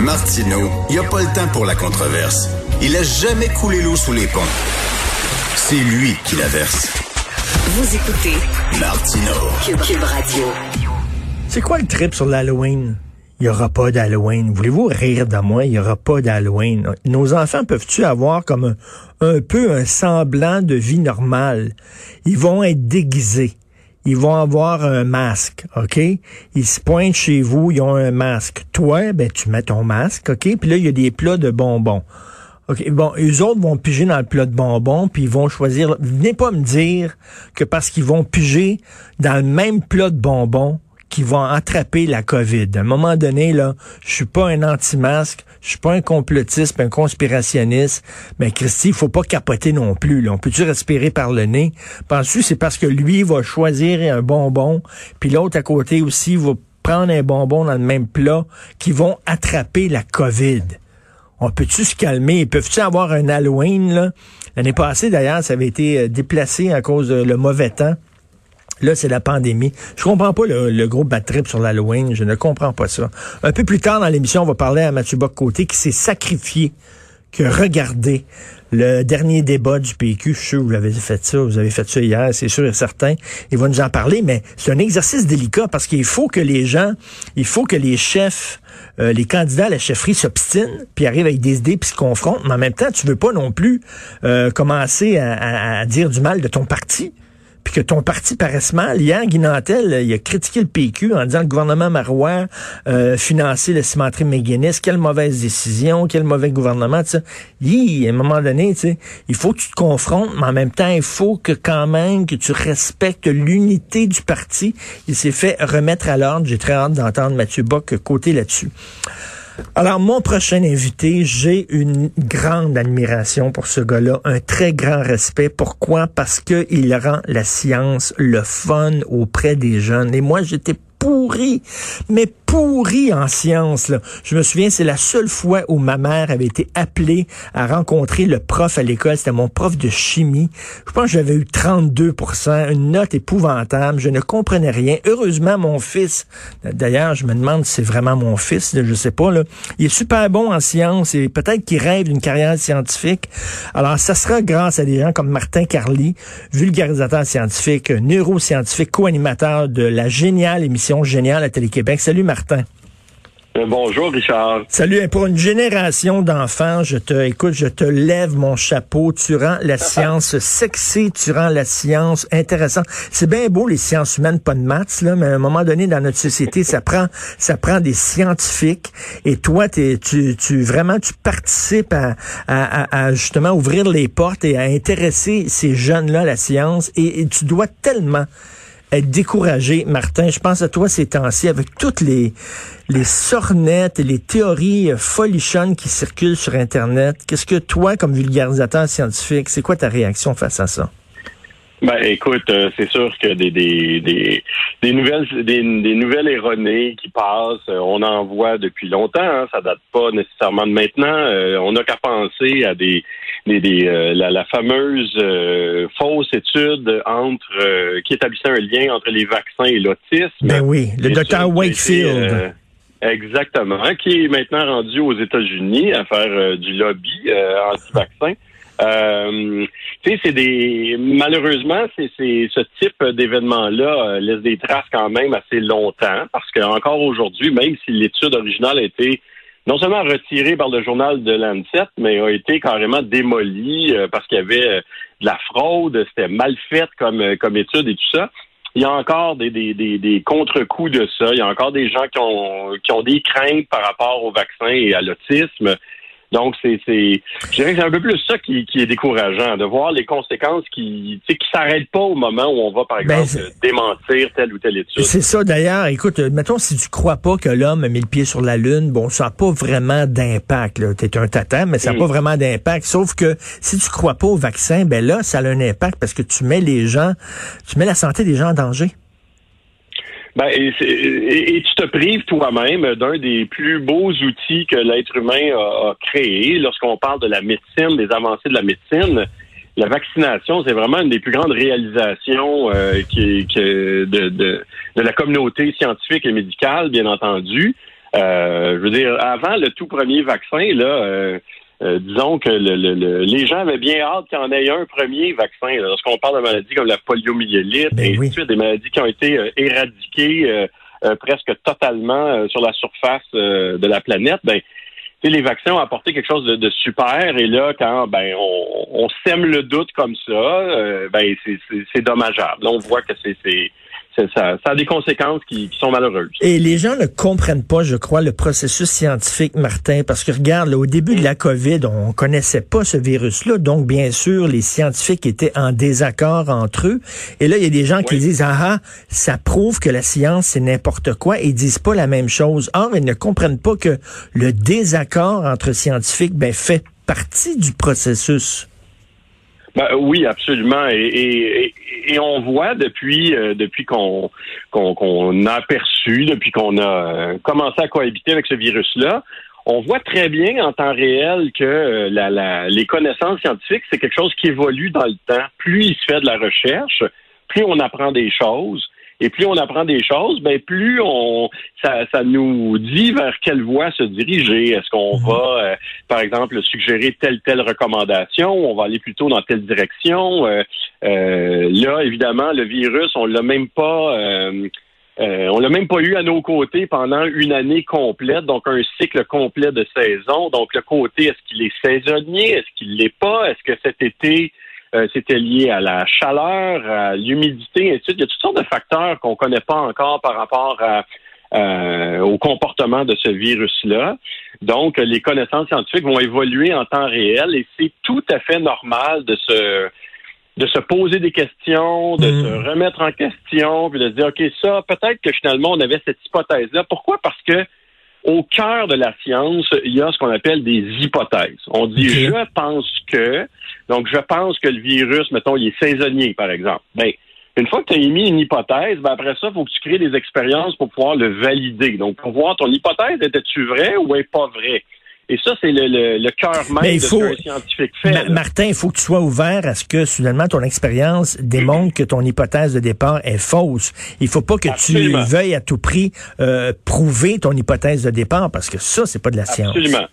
Martineau, il n'y a pas le temps pour la controverse. Il a jamais coulé l'eau sous les ponts. C'est lui qui la verse. Vous écoutez Martineau. Cube, Radio. C'est quoi le trip sur l'Halloween? Il n'y aura pas d'Halloween. Voulez-vous rire de moi? Il n'y aura pas d'Halloween. Nos enfants peuvent-tu avoir comme un, un peu un semblant de vie normale? Ils vont être déguisés ils vont avoir un masque, OK? Ils se pointent chez vous, ils ont un masque. Toi, ben, tu mets ton masque, OK? Puis là, il y a des plats de bonbons. OK, bon, eux autres vont piger dans le plat de bonbons, puis ils vont choisir... Venez pas me dire que parce qu'ils vont piger dans le même plat de bonbons, qui vont attraper la COVID. À un moment donné, là, je suis pas un anti-masque, je suis pas un complotiste, un conspirationniste, mais Christy, il faut pas capoter non plus. Là. On peut-tu respirer par le nez? Penses-tu c'est parce que lui va choisir un bonbon, puis l'autre à côté aussi va prendre un bonbon dans le même plat, qui vont attraper la COVID? On peut-tu se calmer? Peuvent-tu avoir un Halloween? L'année passée, d'ailleurs, ça avait été euh, déplacé à cause de le mauvais temps. Là, c'est la pandémie. Je comprends pas le, gros bad trip sur l'Halloween. Je ne comprends pas ça. Un peu plus tard dans l'émission, on va parler à Mathieu Bock-Côté qui s'est sacrifié, que regardez le dernier débat du PQ. Je suis sûr que vous avez fait ça. Vous avez fait ça hier, c'est sûr et certain. Il va nous en parler, mais c'est un exercice délicat parce qu'il faut que les gens, il faut que les chefs, euh, les candidats à la chefferie s'obstinent, puis arrivent avec des idées, puis se confrontent. Mais en même temps, tu veux pas non plus euh, commencer à dire du mal de ton parti puis que ton parti paraisse mal. Hier, Guy Nantel, il a critiqué le PQ en disant que le gouvernement Marois euh, finançait la cimenterie McGuinness. Quelle mauvaise décision, quel mauvais gouvernement, tu sais. à un moment donné, tu sais, il faut que tu te confrontes, mais en même temps, il faut que quand même que tu respectes l'unité du parti. Il s'est fait remettre à l'ordre. J'ai très hâte d'entendre Mathieu Bock côté là-dessus. Alors, mon prochain invité, j'ai une grande admiration pour ce gars-là, un très grand respect. Pourquoi? Parce qu'il rend la science le fun auprès des jeunes. Et moi, j'étais pourri, mais pourri en sciences. Là. Je me souviens, c'est la seule fois où ma mère avait été appelée à rencontrer le prof à l'école. C'était mon prof de chimie. Je pense que j'avais eu 32% une note épouvantable. Je ne comprenais rien. Heureusement, mon fils, d'ailleurs, je me demande si c'est vraiment mon fils, je sais pas, là, il est super bon en sciences et peut-être qu'il rêve d'une carrière scientifique. Alors, ça sera grâce à des gens comme Martin Carly, vulgarisateur scientifique, neuroscientifique, co-animateur de la géniale émission géniale à Télé-Québec. Salut Martin. Euh, bonjour Richard. Salut, pour une génération d'enfants, je te écoute, je te lève mon chapeau, tu rends la science sexy, tu rends la science intéressante. C'est bien beau les sciences humaines, pas de maths là, mais à un moment donné dans notre société, ça prend ça prend des scientifiques et toi tu tu vraiment tu participes à, à, justement ouvrir les portes et à intéresser ces jeunes-là à la science et tu dois tellement être découragé, Martin. Je pense à toi ces temps-ci avec toutes les, les sornettes et les théories folichonnes qui circulent sur Internet. Qu'est-ce que toi, comme vulgarisateur scientifique, c'est quoi ta réaction face à ça? Ben, écoute, euh, c'est sûr que des, des, des, nouvelles des, nouvelles erronées qui passent, euh, on en voit depuis longtemps. Hein, ça date pas nécessairement de maintenant. Euh, on n'a qu'à penser à des, des, la, fameuse fausse étude entre qui établissait un lien entre les vaccins et l'autisme. Ben oui, le docteur Wakefield. exactement, qui est maintenant rendu aux États-Unis à faire du lobby anti-vaccin. Euh, tu sais, c'est des malheureusement, c'est ce type d'événement-là euh, laisse des traces quand même assez longtemps, parce que encore aujourd'hui, même si l'étude originale a été non seulement retirée par le journal de Lancet, mais a été carrément démolie euh, parce qu'il y avait euh, de la fraude, c'était mal fait comme, comme étude et tout ça. Il y a encore des, des, des, des contre-coups de ça. Il y a encore des gens qui ont, qui ont des craintes par rapport au vaccin et à l'autisme. Donc, c'est, c'est, je dirais que c'est un peu plus ça qui, qui est décourageant, de voir les conséquences qui, qui s'arrêtent pas au moment où on va, par ben, exemple, démentir telle ou telle étude. C'est ça, d'ailleurs. Écoute, mettons, si tu crois pas que l'homme a mis le pied sur la Lune, bon, ça n'a pas vraiment d'impact, là. T'es un tata, mais ça n'a mm. pas vraiment d'impact. Sauf que si tu crois pas au vaccin, ben là, ça a un impact parce que tu mets les gens, tu mets la santé des gens en danger. Ben, et, tu te prives toi-même d'un des plus beaux outils que l'être humain a, créé lorsqu'on parle de la médecine, des avancées de la médecine. La vaccination, c'est vraiment une des plus grandes réalisations euh, qui, de, de, la communauté scientifique et médicale, bien entendu. je veux dire, avant le tout premier vaccin, là, disons que les gens avaient bien hâte qu'il y en ait un premier vaccin. Lorsqu'on parle de maladies comme la poliomyélite, ben et des maladies qui ont été éradiquées presque totalement sur la surface de la planète, ben les vaccins ont apporté quelque chose de, super et là, quand ben on, sème le doute comme ça, euh, ben c'est dommageable. Là, on voit que c'est ça, a des conséquences qui, sont malheureuses. Et les gens ne comprennent pas, je crois, le processus scientifique, Martin, parce que regarde, au début de la COVID, on connaissait pas ce virus-là, donc bien sûr, les scientifiques étaient en désaccord entre eux. Et là, il y a des gens qui disent, ah, ah ça prouve que la science, c'est n'importe quoi, et ils disent pas la même chose. Or, ils ne comprennent pas que le désaccord entre scientifiques, ben, fait partie du processus. Ben, oui, absolument. Et, on voit depuis euh, depuis qu'on qu'on a aperçu, depuis qu'on a euh, commencé à cohabiter avec ce virus-là, on voit très bien en temps réel que euh, les connaissances scientifiques, c'est quelque chose qui évolue dans le temps. Plus il se fait de la recherche, plus on apprend des choses. Et plus on apprend des choses, ben plus on ça, ça nous dit vers quelle voie se diriger. Est-ce qu'on mhm. va, euh, par exemple, suggérer telle telle recommandation? On va aller plutôt dans telle direction? Euh, euh, là, évidemment, le virus, on l'a même pas. on l'a même pas eu à nos côtés pendant une année complète, donc un cycle complet de saison. Donc le côté, est-ce qu'il est saisonnier, est-ce qu'il l'est pas, est-ce que cet été euh, c'était lié à la chaleur, à l'humidité, ainsi de suite. Il y a toutes sortes de facteurs qu'on ne connaît pas encore par rapport euh, au comportement de ce virus-là. Donc, les connaissances scientifiques vont évoluer en temps réel et c'est tout à fait normal de se de se poser des questions, de mm. se remettre en question, puis de se dire, OK, ça, peut-être que finalement, on avait cette hypothèse-là. Pourquoi? Parce que au cœur de la science, il y a ce qu'on appelle des hypothèses. On dit je pense que, donc je pense que le virus, mettons, il est saisonnier, par exemple. Ben, une fois que tu as émis une hypothèse, ben après ça, il faut que tu crées des expériences pour pouvoir le valider. Donc, pour voir ton hypothèse, était-tu vraie ou est pas vraie? Et ça, c'est le, le, cœur même de ce qu'un scientifique fait. Martin, il faut que tu sois ouvert à ce que, soudainement, ton expérience démontre que ton hypothèse de départ est fausse. Il faut pas que tu veuilles à tout prix euh, prouver ton hypothèse de départ, parce que ça, c'est pas de la science. Absolument.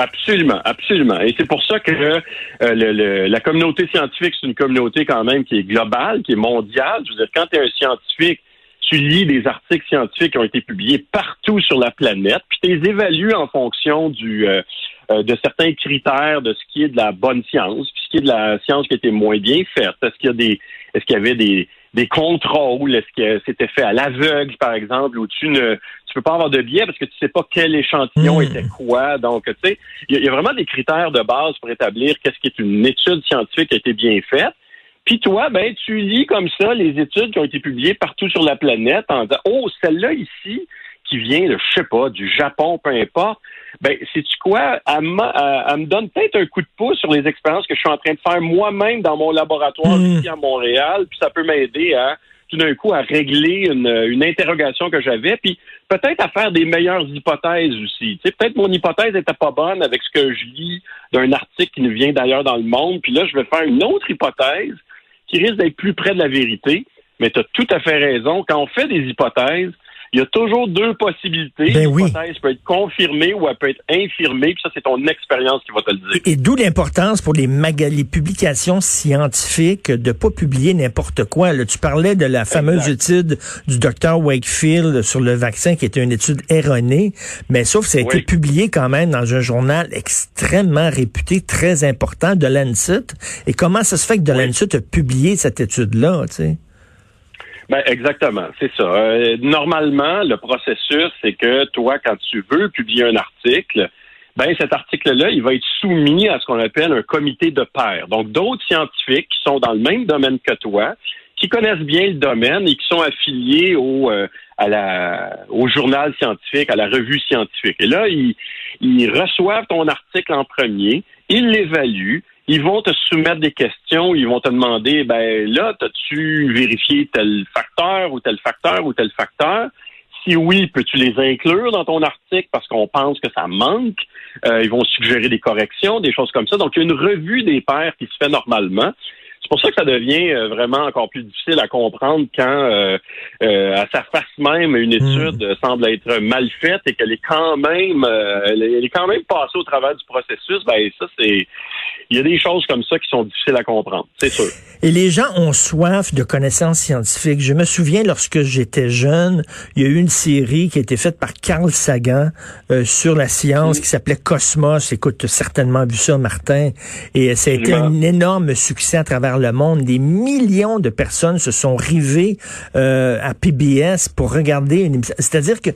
Absolument, absolument. Et c'est pour ça que euh, le, la communauté scientifique, c'est une communauté quand même qui est globale, qui est mondiale. Je veux dire, quand tu es un scientifique tu lis des articles scientifiques qui ont été publiés partout sur la planète, puis tu les évalues en fonction du euh, euh, de certains critères de ce qui est de la bonne science, puis ce qui est de la science qui était moins bien faite. Est-ce qu'il y a des est-ce qu'il y avait des des contrôles, est-ce que c'était fait à l'aveugle, par exemple, où tu ne tu peux pas avoir de biais parce que tu sais pas quel échantillon hmm. était quoi. Donc, tu sais, il y, a vraiment des critères de base pour établir qu'est-ce qui est une étude scientifique qui a été bien faite. Puis toi, ben, tu lis comme ça les études qui ont été publiées partout sur la planète en disant, oh, celle-là ici, qui vient, de, je sais pas, du Japon, peu importe, ben, sais-tu quoi? Elle, me donne peut-être un coup de pouce sur les expériences que je suis en train de faire moi-même dans mon laboratoire hmm. ici à Montréal, puis ça peut m'aider à tout d'un coup à régler une, une interrogation que j'avais, puis peut-être à faire des meilleures hypothèses aussi. Tu sais, peut-être mon hypothèse n'était pas bonne avec ce que je lis d'un article qui nous vient d'ailleurs dans le monde, puis là, je vais faire une autre hypothèse qui risque d'être plus près de la vérité. Mais tu as tout à fait raison. Quand on fait des hypothèses, il y a toujours deux possibilités. Ben L'hypothèse peut être confirmée ou elle peut être infirmée, puis ça, c'est ton expérience qui va te le dire. Et, d'où l'importance pour les, les publications scientifiques de pas publier n'importe quoi. Là, tu parlais de la fameuse étude du docteur Wakefield sur le vaccin, qui était une étude erronée, mais sauf que ça a été publié quand même dans un journal extrêmement réputé, très important, de Lancet. Et comment ça se fait que de Lancet a publié cette étude-là, tu sais? Ben exactement, c'est ça. Euh, normalement, le processus, c'est que toi, quand tu veux publier un article, ben cet article-là, il va être soumis à ce qu'on appelle un comité de pairs. Donc, d'autres scientifiques qui sont dans le même domaine que toi, qui connaissent bien le domaine et qui sont affiliés au euh, à la au journal scientifique, à la revue scientifique. Et là, ils, ils reçoivent ton article en premier, ils l'évaluent, ils vont te soumettre des questions, ils vont te demander, ben là, as-tu vérifié tel facteur ou tel facteur ou tel facteur? Si oui, peux-tu les inclure dans ton article parce qu'on pense que ça manque? Euh, ils vont suggérer des corrections, des choses comme ça. Donc, il y a une revue des pairs qui se fait normalement. C'est pour ça que ça devient euh, vraiment encore plus difficile à comprendre quand, euh, euh, à sa face même, une hmm. étude semble être mal faite et qu'elle est quand même, elle est quand même passée au travers du processus. Ben ça, c'est, il y a des choses comme ça qui sont difficiles à comprendre, c'est sûr. Et les gens ont soif de connaissances scientifiques. Je me souviens lorsque j'étais jeune, il y a eu une série qui a été faite par Carl Sagan sur la science qui s'appelait Cosmos. Écoute, as certainement vu ça, Martin. Et ça a été un énorme succès à travers le monde. Des millions de personnes se sont rivées euh, à PBS pour regarder une émission. C'est-à-dire que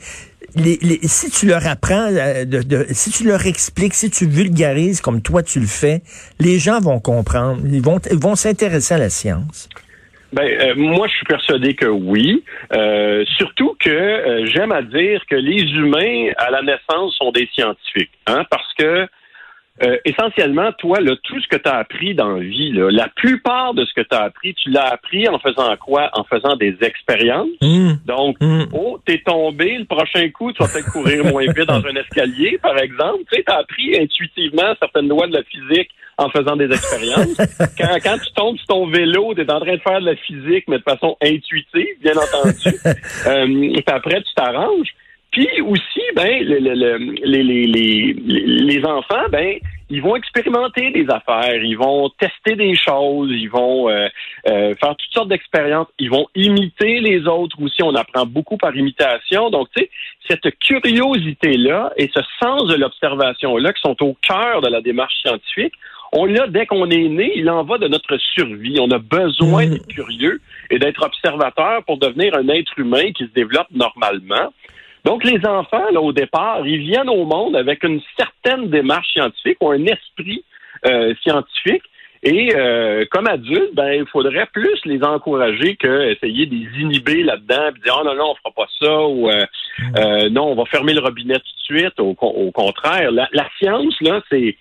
si tu leur apprends, euh, si tu leur expliques, si tu vulgarises comme toi tu le fais, les gens vont comprendre, ils vont, vont s'intéresser à la science. Ben, euh, moi, je suis persuadé que oui. surtout que j'aime à dire que les humains, à la naissance, sont des scientifiques. Hein, parce que euh, essentiellement, toi, là, tout ce que tu as appris dans la vie, la plupart de ce que tu as appris, tu l'as appris en faisant quoi? En faisant des expériences. Mmh. Donc, mmh. oh, t'es tombé, le prochain coup, tu vas peut-être courir moins vite dans un escalier, par exemple. Tu sais, as appris intuitivement certaines lois de la physique en faisant des expériences. quand, quand tu tombes sur ton vélo, tu es en train de faire de la physique, mais de façon intuitive, bien entendu. euh, puis après, tu t'arranges. Puis aussi, ben, le, les, les, les, les enfants, ben, ils vont expérimenter des affaires, ils vont tester des choses, ils vont euh, euh, faire toutes sortes d'expériences, ils vont imiter les autres aussi. On apprend beaucoup par imitation. Donc, tu sais, cette curiosité-là et ce sens de l'observation-là qui sont au cœur de la démarche scientifique, on l'a dès qu'on est né, il en va de notre survie. On a besoin mmh. d'être curieux et d'être observateur pour devenir un être humain qui se développe normalement. Donc, les enfants, là, au départ, ils viennent au monde avec une certaine démarche scientifique ou un esprit euh, scientifique. Et euh, comme adultes, ben, il faudrait plus les encourager que essayer de les inhiber là-dedans, et dire oh non, non, on fera pas ça, ou euh, euh, non, on va fermer le robinet tout de suite. Au, au contraire, la, la science, là, c'est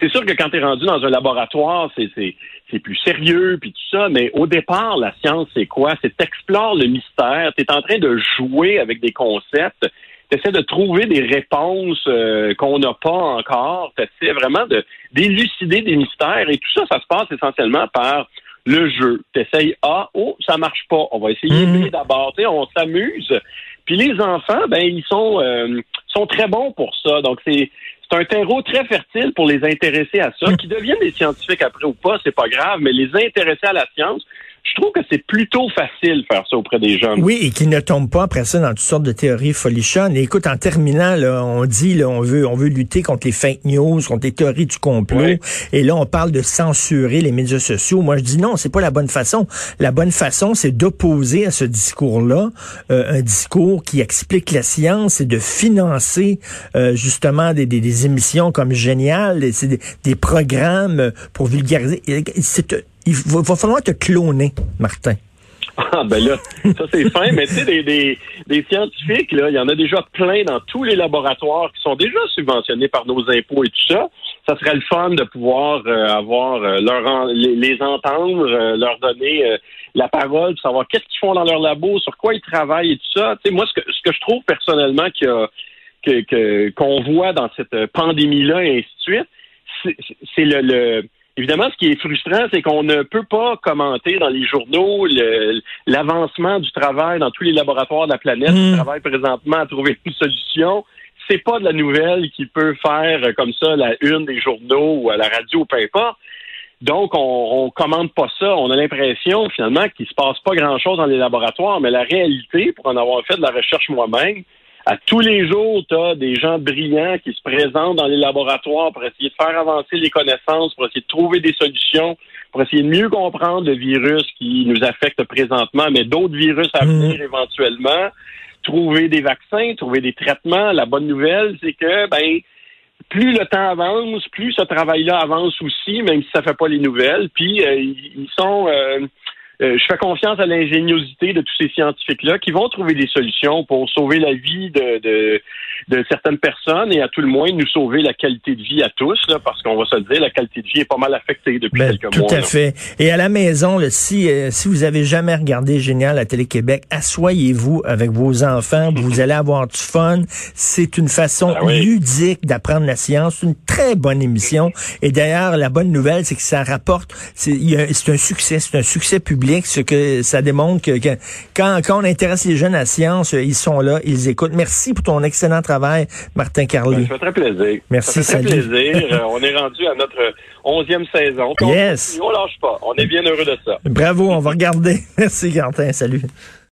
c'est sûr que quand tu es rendu dans un laboratoire, c'est, plus sérieux, puis tout ça, mais au départ, la science, c'est quoi? C'est t'explores le mystère, tu es en train de jouer avec des concepts, tu de trouver des réponses euh, qu'on n'a pas encore, tu essaies vraiment de d'élucider des mystères, et tout ça, ça se passe essentiellement par le jeu. Tu essayes A, oh, ça marche pas, on va essayer B mmh. d'abord, on s'amuse. Puis les enfants, ben, ils sont, euh, sont très bons pour ça. Donc, c'est c'est un terreau très fertile pour les intéresser à ça. Qu'ils deviennent des scientifiques après ou pas, c'est pas grave, mais les intéresser à la science, je trouve que c'est plutôt facile de faire ça auprès des jeunes. Oui, et qui ne tombent pas après ça dans toutes sortes de théories folichonnes. Et écoute, en terminant, là, on dit, là, on veut, on veut lutter contre les fake news, contre les théories du complot. Et là, on parle de censurer les médias sociaux. Moi, je dis non, c'est pas la bonne façon. La bonne façon, c'est d'opposer à ce discours-là euh, un discours qui explique la science et de financer euh, justement des, des, émissions comme Génial, des, des programmes pour vulgariser. C'est il va, falloir te cloner, Martin. Ah ben là, ça c'est fin, mais tu sais, des, des, scientifiques, là, il y en a déjà plein dans tous les laboratoires qui sont déjà subventionnés par nos impôts et tout ça. Ça serait le fun de pouvoir euh, avoir euh, leur les, entendre, euh, leur donner la parole, pour savoir qu'est-ce qu'ils font dans leur labo, sur quoi ils travaillent et tout ça. Moi, ce que, ce que je trouve personnellement a que qu'on voit dans cette pandémie-là et ainsi de suite, c'est le, le Évidemment, ce qui est frustrant, c'est qu'on ne peut pas commenter dans les journaux l'avancement du travail dans tous les laboratoires de la planète qui mmh. travaillent présentement à trouver une solution. C'est pas de la nouvelle qui peut faire comme ça la une des journaux ou à la radio, peu importe. Donc, on, on commande pas ça. On a l'impression, finalement, qu'il se passe pas grand-chose dans les laboratoires, mais la réalité, pour en avoir fait de la recherche moi-même, à tous les jours, tu as des gens brillants qui se présentent dans les laboratoires pour essayer de faire avancer les connaissances, pour essayer de trouver des solutions, pour essayer de mieux comprendre le virus qui nous affecte présentement, mais d'autres virus à mmh. venir éventuellement, trouver des vaccins, trouver des traitements. La bonne nouvelle, c'est que ben plus le temps avance, plus ce travail-là avance aussi, même si ça fait pas les nouvelles. Puis euh, ils sont euh, euh, je fais confiance à l'ingéniosité de tous ces scientifiques-là qui vont trouver des solutions pour sauver la vie de, de, de, certaines personnes et à tout le moins nous sauver la qualité de vie à tous, là, parce qu'on va se dire, la qualité de vie est pas mal affectée depuis ben, quelques mois. Tout à fait. Et à la maison, là, si, euh, si vous avez jamais regardé Génial à Télé-Québec, assoyez-vous avec vos enfants, vous allez avoir du fun. C'est une façon Ben oui. ludique d'apprendre la science. Une très bonne émission. Et d'ailleurs, la bonne nouvelle, c'est que ça rapporte, c'est un succès, c'est un succès public, ce que ça démontre que, que quand, quand on intéresse les jeunes à la science, ils sont là, ils écoutent. Merci pour ton excellent travail, Martin Ben, Carly. ça fait très plaisir. Merci, ça fait très salut. plaisir. Euh, on est rendu à notre onzième saison. On Yes. continue, On lâche pas. On est bien heureux de ça. Bravo, on va regarder. Merci, Quentin. Salut.